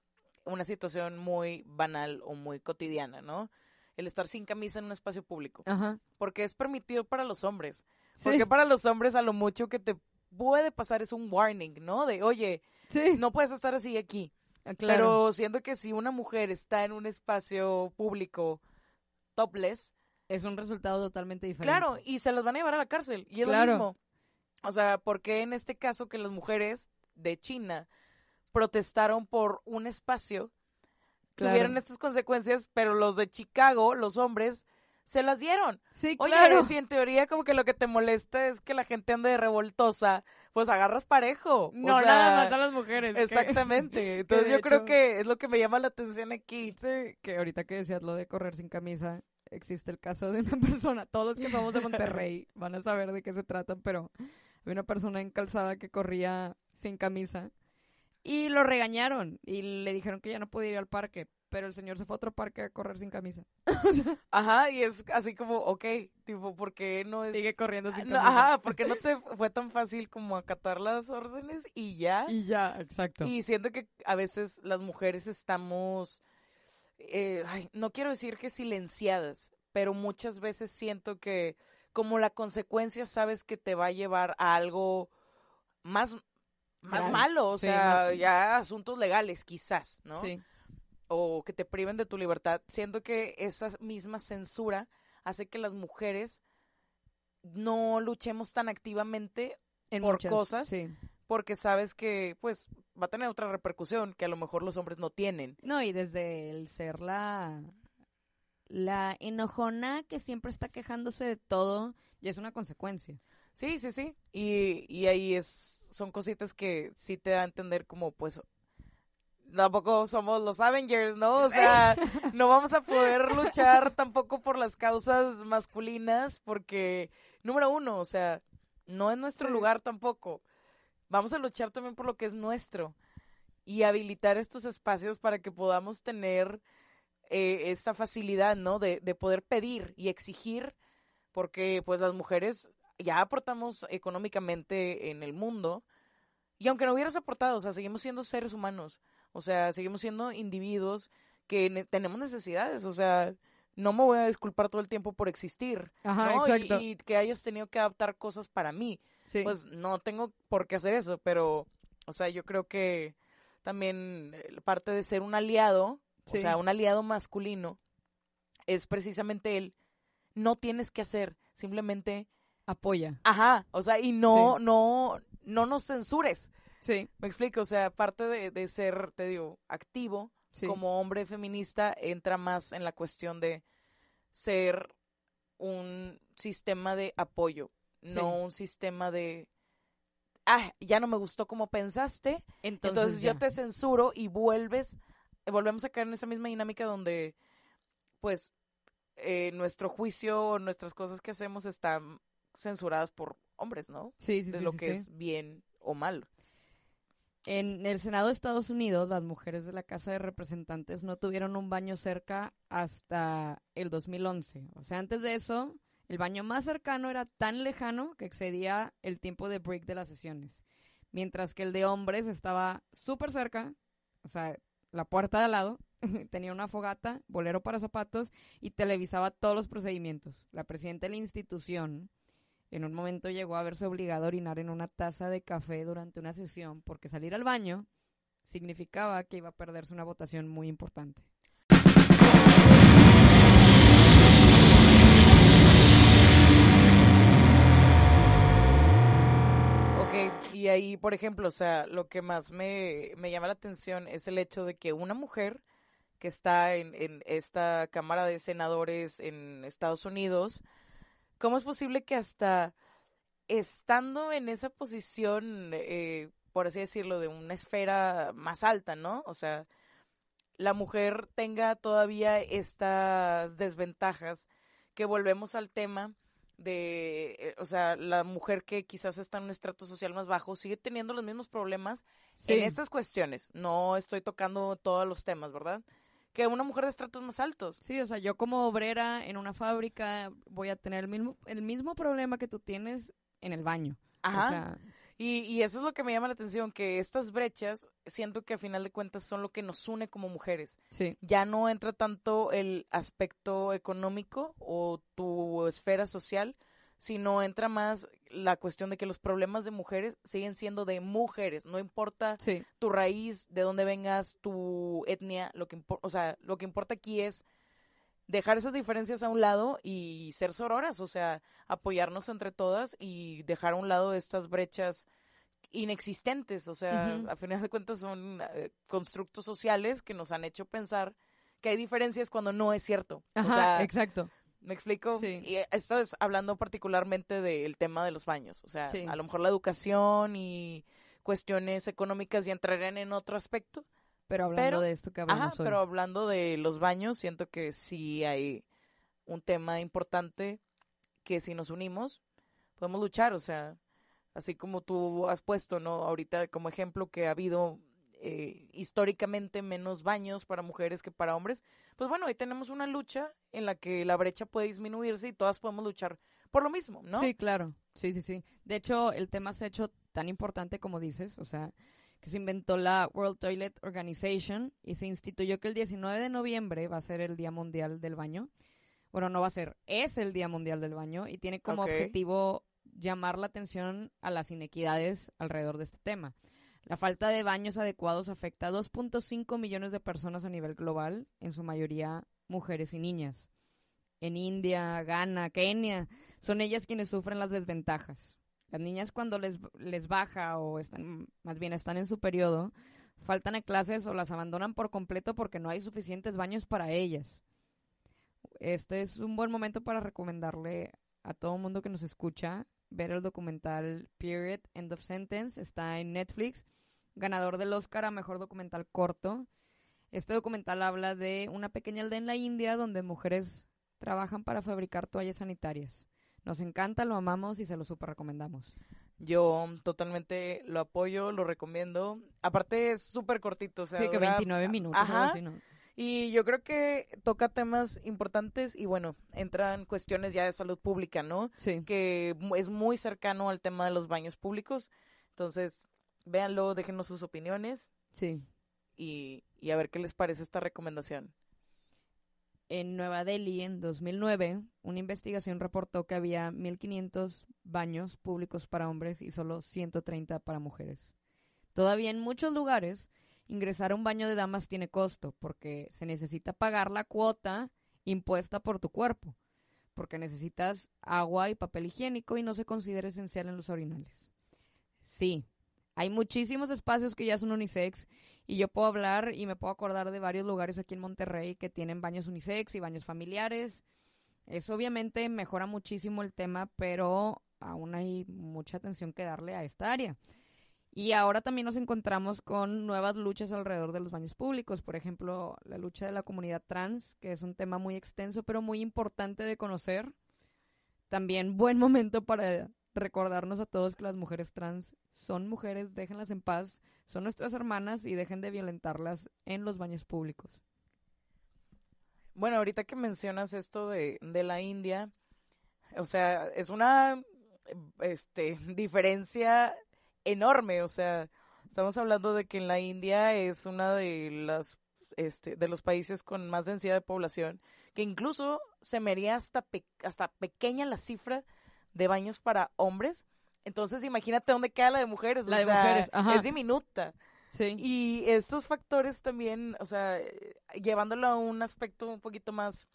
una situación muy banal o muy cotidiana, ¿no? El estar sin camisa en un espacio público. Ajá. Porque es permitido para los hombres. Sí, Porque para los hombres a lo mucho que te puede pasar es un warning, ¿no? De, oye, sí, no puedes estar así aquí. claro. Pero siento que si una mujer está en un espacio público topless, es un resultado totalmente diferente. claro, y se las van a llevar a la cárcel. Y es Claro. lo mismo. O sea, ¿por qué en este caso que las mujeres de China protestaron por un espacio, Claro. tuvieron estas consecuencias, pero los de Chicago, los hombres, se las dieron? Sí, Oye, claro. si en teoría como que lo que te molesta es que la gente ande de revoltosa, pues agarras parejo. No, o sea, nada más a las mujeres. que- Exactamente. Entonces yo creo que es lo que me llama la atención aquí. Sí, que ahorita que decías lo de correr sin camisa, existe el caso de una persona, todos los que somos de Monterrey van a saber de qué se tratan, pero había una persona en calzada que corría sin camisa y lo regañaron y le dijeron que ya no podía ir al parque, pero el señor se fue a otro parque a correr sin camisa. Ajá, y es así como, ok, tipo, ¿por qué no es... Sigue corriendo Ah, sin no, camisa. ajá, porque no te fue tan fácil como acatar las órdenes y ya. Y ya, exacto. Y siento que a veces las mujeres estamos, eh, ay, no quiero decir que silenciadas, pero muchas veces siento que como la consecuencia sabes que te va a llevar a algo más, más malo, o Sí, sea, no. ya asuntos legales quizás, ¿no? Sí, O que te priven de tu libertad. Siento que esa misma censura hace que las mujeres no luchemos tan activamente en por muchas, cosas. Sí. porque sabes que pues va a tener otra repercusión que a lo mejor los hombres no tienen. No, y desde el ser la la enojona que siempre está quejándose de todo, ya es una consecuencia. Sí, sí, sí. Y, y ahí es son cositas que sí te da a entender como pues tampoco somos los Avengers, ¿no? O sea, no vamos a poder luchar tampoco por las causas masculinas porque número uno, o sea, no es nuestro lugar tampoco. Vamos a luchar también por lo que es nuestro y habilitar estos espacios para que podamos tener eh, esta facilidad, ¿no? De, de poder pedir y exigir, porque pues las mujeres ya aportamos económicamente en el mundo y aunque no hubieras aportado, o sea, seguimos siendo seres humanos, o sea, seguimos siendo individuos que ne- tenemos necesidades, o sea, no me voy a disculpar todo el tiempo por existir, Ajá, ¿no? Y- exacto. y que hayas tenido que adaptar cosas para mí sí. pues no tengo por qué hacer eso, pero, o sea, yo creo que también eh, parte de ser un aliado, Sí. o sea, un aliado masculino, es precisamente el, no tienes que hacer, simplemente, apoya. ajá, o sea, y no, Sí. no, no nos censures, Sí, me explico, o sea, parte de, de ser, te digo, activo, sí. como hombre feminista, entra más en la cuestión de ser un sistema de apoyo, Sí. no un sistema de, ah, ya no me gustó como pensaste, Entonces, entonces, yo te censuro y vuelves, volvemos a caer en esa misma dinámica donde, pues, eh, nuestro juicio o nuestras cosas que hacemos están censuradas por hombres, ¿no? Sí, sí, de sí, lo sí, que sí. es bien o mal. En el Senado de Estados Unidos, las mujeres de la Casa de Representantes no tuvieron un baño cerca hasta el 2011. O sea, antes de eso, el baño más cercano era tan lejano que excedía el tiempo de break de las sesiones. Mientras que el de hombres estaba súper cerca, o sea, la puerta de al lado, tenía una fogata, bolero para zapatos y televisaba todos los procedimientos. La presidenta de la institución en un momento llegó a verse obligada a orinar en una taza de café durante una sesión porque salir al baño significaba que iba a perderse una votación muy importante. Ok, y ahí, por ejemplo, o sea, lo que más me, me llama la atención es el hecho de que una mujer que está en, en esta Cámara de Senadores en Estados Unidos, ¿cómo es posible que hasta estando en esa posición, eh, por así decirlo, de una esfera más alta, ¿no? O sea, la mujer tenga todavía estas desventajas que volvemos al tema de, eh, o sea, la mujer que quizás está en un estrato social más bajo sigue teniendo los mismos problemas Sí. en estas cuestiones. No estoy tocando todos los temas, ¿verdad? Que una mujer de estratos más altos. Sí, o sea, yo como obrera en una fábrica voy a tener el mismo, el mismo problema que tú tienes en el baño. O Ajá. sea, Y, y eso es lo que me llama la atención, que estas brechas siento que a final de cuentas son lo que nos une como mujeres. sí. Ya no entra tanto el aspecto económico o tu esfera social, sino entra más la cuestión de que los problemas de mujeres siguen siendo de mujeres, no importa Sí, tu raíz, de dónde vengas, tu etnia, lo que o sea, lo que importa aquí es dejar esas diferencias a un lado y ser sororas, o sea, apoyarnos entre todas y dejar a un lado estas brechas inexistentes, o sea, a final de cuentas son eh, constructos sociales que nos han hecho pensar que hay diferencias cuando no es cierto. ajá, o sea, exacto. ¿Me explico? Sí. Y esto es hablando particularmente del tema de los baños. O sea, Sí. a lo mejor la educación y cuestiones económicas ya entrarían en otro aspecto. Pero hablando Pero- de esto que Ajá, hablamos hoy. pero hablando de los baños, siento que sí hay un tema importante que si nos unimos, podemos luchar. O sea, así como tú has puesto, ¿no? Ahorita como ejemplo que ha habido eh, históricamente menos baños para mujeres que para hombres, pues bueno, ahí tenemos una lucha en la que la brecha puede disminuirse y todas podemos luchar por lo mismo, ¿no? Sí, claro. Sí, sí, sí. De hecho, el tema se ha hecho tan importante como dices, o sea, que se inventó la World Toilet Organization y se instituyó que el 19 de noviembre va a ser el Día Mundial del Baño. Bueno, no va a ser, es el Día Mundial del Baño y tiene como objetivo llamar la atención a las inequidades alrededor de este tema. La falta de baños adecuados afecta a 2.5 millones de personas a nivel global, en su mayoría mujeres y niñas. En India, Ghana, Kenia, son ellas quienes sufren las desventajas. Las niñas cuando les, les baja o están, más bien están en su periodo, faltan a clases o las abandonan por completo porque no hay suficientes baños para ellas. Este es un buen momento para recomendarle a todo mundo que nos escucha ver el documental Period End of Sentence. Está en Netflix, ganador del Oscar a Mejor Documental Corto. Este documental habla de una pequeña aldea en la India donde mujeres trabajan para fabricar toallas sanitarias. Nos encanta, lo amamos y se lo super recomendamos. Yo totalmente lo apoyo, lo recomiendo. Aparte es súper cortito, o sea, sí, que dura- 29 minutos. algo Ajá. así, ¿no? Y yo creo que toca temas importantes y bueno, entran cuestiones ya de salud pública, ¿no? Sí. Que es muy cercano al tema de los baños públicos. Entonces, véanlo, déjenos sus opiniones Sí. y, y a ver qué les parece esta recomendación. En Nueva Delhi, en 2009, una investigación reportó que había 1.500 baños públicos para hombres y solo 130 para mujeres. Todavía en muchos lugares, ingresar a un baño de damas tiene costo porque se necesita pagar la cuota impuesta por tu cuerpo, porque necesitas agua y papel higiénico y no se considera esencial en los orinales. Sí, hay muchísimos espacios que ya son unisex y yo puedo hablar y me puedo acordar de varios lugares aquí en Monterrey que tienen baños unisex y baños familiares. Eso obviamente mejora muchísimo el tema, pero aún hay mucha atención que darle a esta área. Y ahora también nos encontramos con nuevas luchas alrededor de los baños públicos. Por ejemplo, la lucha de la comunidad trans, que es un tema muy extenso, pero muy importante de conocer. También buen momento para recordarnos a todos que las mujeres trans son mujeres, déjenlas en paz, son nuestras hermanas y dejen de violentarlas en los baños públicos. Bueno, ahorita que mencionas esto de, de la India, o sea, es una este, diferencia enorme, o sea, estamos hablando de que en la India es una de las este, de los países con más densidad de población, que incluso se me hasta, hasta pequeña la cifra de baños para hombres. Entonces, imagínate dónde queda la de mujeres. La de mujeres, ajá. Es diminuta. Sí. Y estos factores también, o sea, llevándolo a un aspecto un poquito más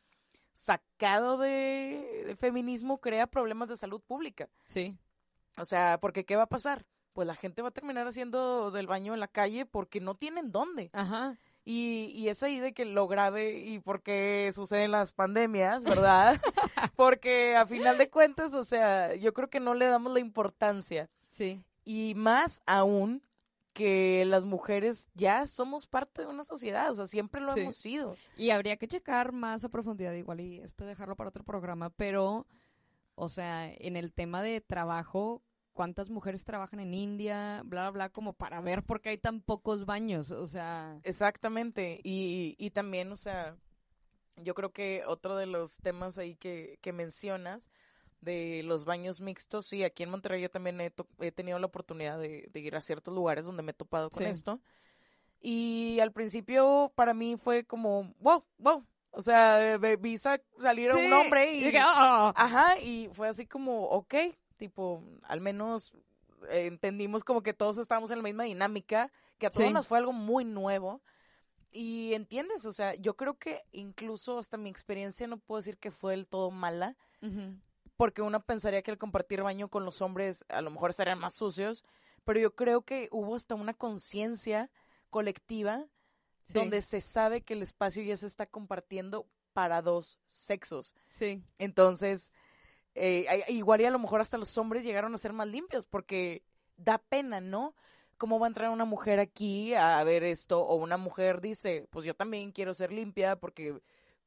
sacado de, del feminismo, crea problemas de salud pública. Sí. O sea, porque ¿qué va a pasar? Pues la gente va a terminar haciendo del baño en la calle porque no tienen dónde. Ajá. Y, y es ahí de que lo grave y por qué suceden las pandemias, ¿verdad? porque a final de cuentas, o sea, yo creo que no le damos la importancia. Sí. Y más aún que las mujeres ya somos parte de una sociedad, o sea, siempre lo Sí. hemos sido. Y habría que checar más a profundidad igual y esto dejarlo para otro programa, pero, o sea, en el tema de trabajo, ¿cuántas mujeres trabajan en India? Bla, bla, bla, como para ver por qué hay tan pocos baños, o sea, Exactamente. Y, y también, o sea, yo creo que otro de los temas ahí que, que mencionas de los baños mixtos, sí, aquí en Monterrey yo también he, to- he tenido la oportunidad de, de ir a ciertos lugares donde me he topado con Sí. esto. Y al principio para mí fue como, wow, wow. O sea, vi sa- salir a un hombre y... dije, "Ah". Ajá, y fue así como, ok, tipo, al menos eh, entendimos como que todos estábamos en la misma dinámica, que a todos Sí. nos fue algo muy nuevo. Y entiendes, o sea, yo creo que incluso hasta mi experiencia no puedo decir que fue del todo mala, porque uno pensaría que el compartir baño con los hombres a lo mejor estarían más sucios, pero yo creo que hubo hasta una conciencia colectiva Sí, donde se sabe que el espacio ya se está compartiendo para dos sexos. sí, Entonces, eh, igual y a lo mejor hasta los hombres llegaron a ser más limpios porque da pena, ¿no? ¿Cómo va a entrar una mujer aquí a ver esto? O una mujer dice, pues yo también quiero ser limpia porque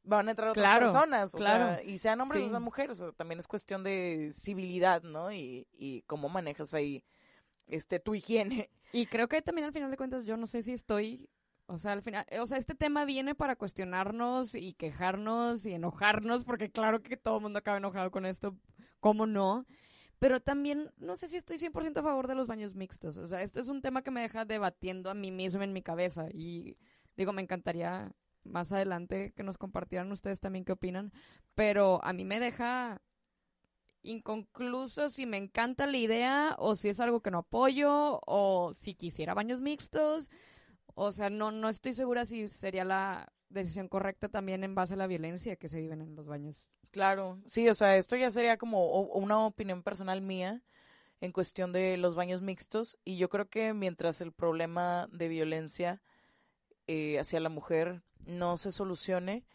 van a entrar otras Claro, personas. O claro. sea, y sean hombres Sí. o sean mujeres. O sea, también es cuestión de civilidad, ¿no? Y, y cómo manejas ahí este tu higiene. Y creo que también al final de cuentas yo no sé si estoy, o sea, al final, o sea, este tema viene para cuestionarnos y quejarnos y enojarnos, porque claro que todo el mundo acaba enojado con esto, ¿cómo no? Pero también no sé si estoy 100% a favor de los baños mixtos, o sea, esto es un tema que me deja debatiendo a mí mismo en mi cabeza y digo, me encantaría más adelante que nos compartieran ustedes también qué opinan, pero a mí me deja inconcluso si me encanta la idea o si es algo que no apoyo o si quisiera baños mixtos. O sea, no, no estoy segura si sería la decisión correcta también en base a la violencia que se viven en los baños. Claro, sí, o sea, esto ya sería como una opinión personal mía en cuestión de los baños mixtos y yo creo que mientras el problema de violencia eh, hacia la mujer no se solucione,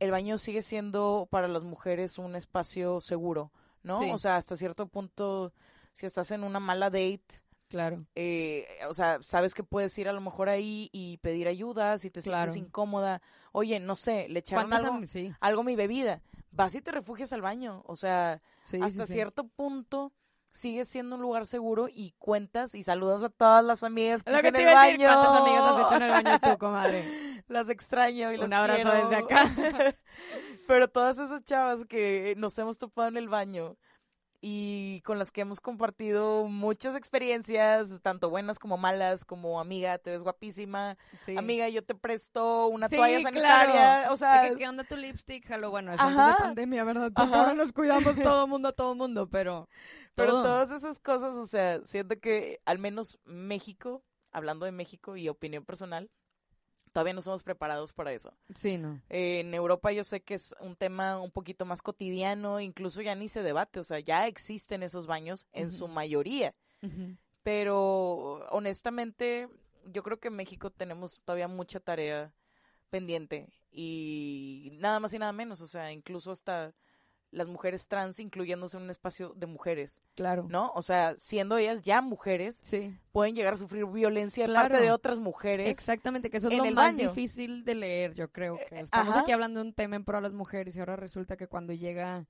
el baño sigue siendo para las mujeres un espacio seguro, ¿no? Sí. O sea, hasta cierto punto, si estás en una mala date, Claro. eh, o sea, sabes que puedes ir a lo mejor ahí y pedir ayuda si te Claro. sientes incómoda. Oye, no sé, le echaron ¿Cuántas algo, Sí, algo a mi bebida. Vas y te refugias al baño. O sea, sí, hasta sí, cierto punto sigue siendo un lugar seguro y cuentas y saludas a todas las amigas que Lo que hacen te el iba a decir, baño. ¿cuántas amigas has hecho en el baño tú, comadre? Las extraño y las Un abrazo quiero. desde acá. Pero todas esas chavas que nos hemos topado en el baño y con las que hemos compartido muchas experiencias, tanto buenas como malas, como amiga, te ves guapísima, Sí. amiga, yo te presto una Sí, toalla claro. sanitaria, o sea, ¿Qué onda tu lipstick? Jalo, bueno, es de pandemia, ¿verdad? Ajá. ahora nos cuidamos todo mundo, todo mundo, pero... Pero todo. todas esas cosas, o sea, siento que al menos México, hablando de México y opinión personal, todavía no somos preparados para eso. Sí, no. Eh, en Europa yo sé que es un tema un poquito más cotidiano, incluso ya ni se debate, o sea, ya existen esos baños en su mayoría, pero honestamente yo creo que en México tenemos todavía mucha tarea pendiente y nada más y nada menos, o sea, incluso hasta las mujeres trans incluyéndose en un espacio de mujeres. Claro. ¿no? O sea, siendo ellas ya mujeres, Sí. pueden llegar a sufrir violencia de Claro. parte de otras mujeres. Exactamente, que eso es lo más baño. difícil de leer, yo creo. Que Eh, estamos ajá. aquí hablando de un tema en pro a las mujeres y ahora resulta que cuando llega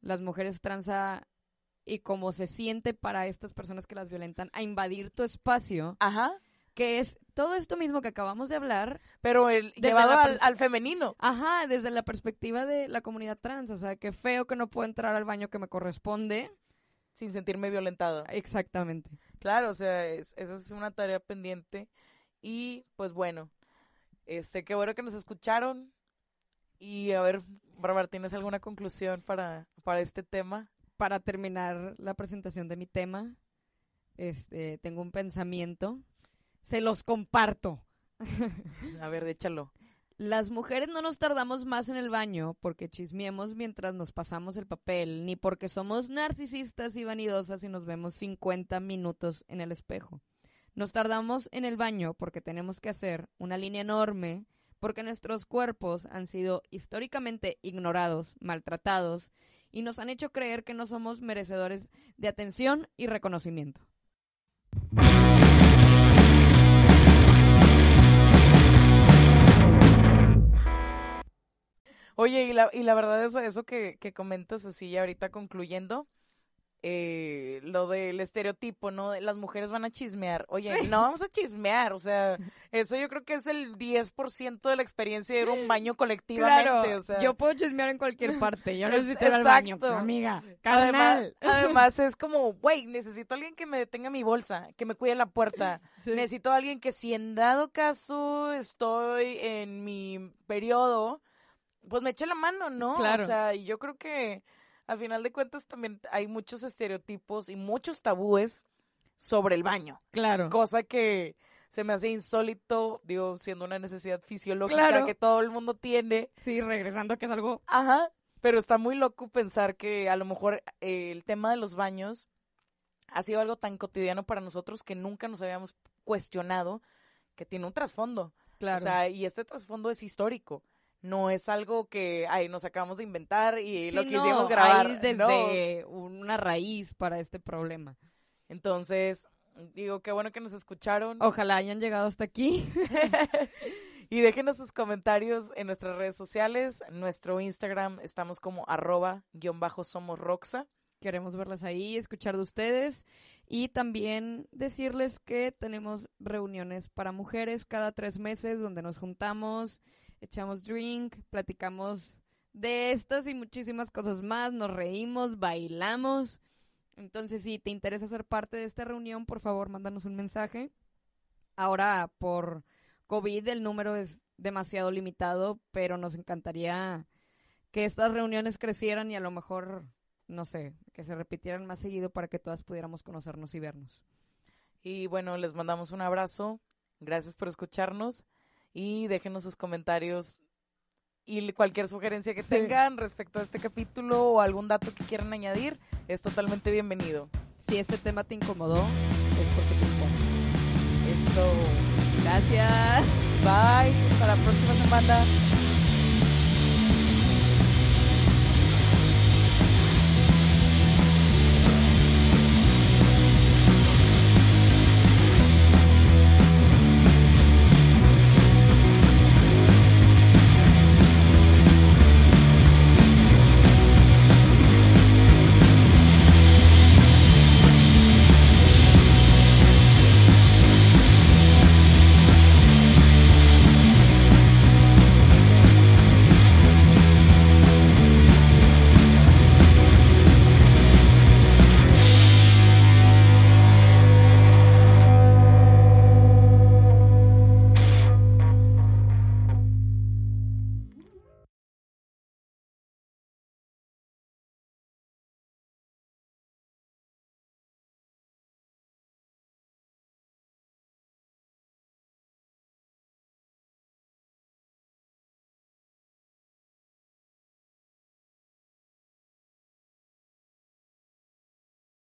las mujeres trans a y cómo se siente para estas personas que las violentan a invadir tu espacio, Ajá. Que es todo esto mismo que acabamos de hablar, Pero el, llevado al femenino. ajá, desde la perspectiva de la comunidad trans, o sea, qué feo que no puedo entrar al baño que me corresponde. Sin sentirme violentado. Exactamente. Claro, o sea, es- esa es una tarea pendiente. Y pues bueno, este, qué bueno que nos escucharon. Y a ver, Bárbara, ¿tienes alguna conclusión para, para este tema? Para terminar la presentación de mi tema, este, tengo un pensamiento, se los comparto. A ver, échalo. Las mujeres no nos tardamos más en el baño porque chismeemos mientras nos pasamos el papel, ni porque somos narcisistas y vanidosas y nos vemos 50 minutos en el espejo. Nos tardamos en el baño porque tenemos que hacer una línea enorme, porque nuestros cuerpos han sido históricamente ignorados, maltratados y nos han hecho creer que no somos merecedores de atención y reconocimiento. Oye, y la, y la verdad es eso que, que comentas así ya ahorita concluyendo, eh, lo del estereotipo, ¿no? Las mujeres van a chismear. Oye, Sí. no vamos a chismear, o sea, eso yo creo que es el 10% de la experiencia de ir a un baño colectivamente, Claro, o sea. yo puedo chismear en cualquier parte, yo necesito ir al baño, amiga, Además, además es como, güey, necesito a alguien que me detenga mi bolsa, que me cuide la puerta. Sí. Necesito a alguien que si en dado caso estoy en mi periodo, pues me eche la mano, ¿no? Claro. O sea, y yo creo que al final de cuentas también hay muchos estereotipos y muchos tabúes sobre el baño, Claro. cosa que se me hace insólito, digo, siendo una necesidad fisiológica Claro. que todo el mundo tiene. Sí, regresando que es algo Ajá, pero está muy loco pensar que a lo mejor eh, el tema de los baños ha sido algo tan cotidiano para nosotros que nunca nos habíamos cuestionado que tiene un trasfondo. claro. O sea, y este trasfondo es histórico. No es algo que ay, nos acabamos de inventar y lo quisimos no, grabar. hay no. desde una raíz para este problema. Entonces, digo, qué bueno que nos escucharon. Ojalá hayan llegado hasta aquí. y déjenos sus comentarios en nuestras redes sociales. Nuestro Instagram estamos como arroba guion bajo somos Roxa. Queremos verlas ahí, escuchar de ustedes y también decirles que tenemos reuniones para mujeres cada tres meses donde nos juntamos, echamos drink, platicamos de estas y muchísimas cosas más, nos reímos, bailamos. Entonces, si te interesa ser parte de esta reunión, por favor, mándanos un mensaje. Ahora, por COVID, el número es demasiado limitado, pero nos encantaría que estas reuniones crecieran y a lo mejor, no sé, que se repitieran más seguido para que todas pudiéramos conocernos y vernos. Y bueno, les mandamos un abrazo. Gracias por escucharnos. Y déjenos sus comentarios y cualquier sugerencia que Sí. tengan respecto a este capítulo o algún dato que quieran añadir, es totalmente bienvenido. Si este tema te incomodó, es porque te incomodó. Eso. Gracias. Bye. Hasta la próxima semana.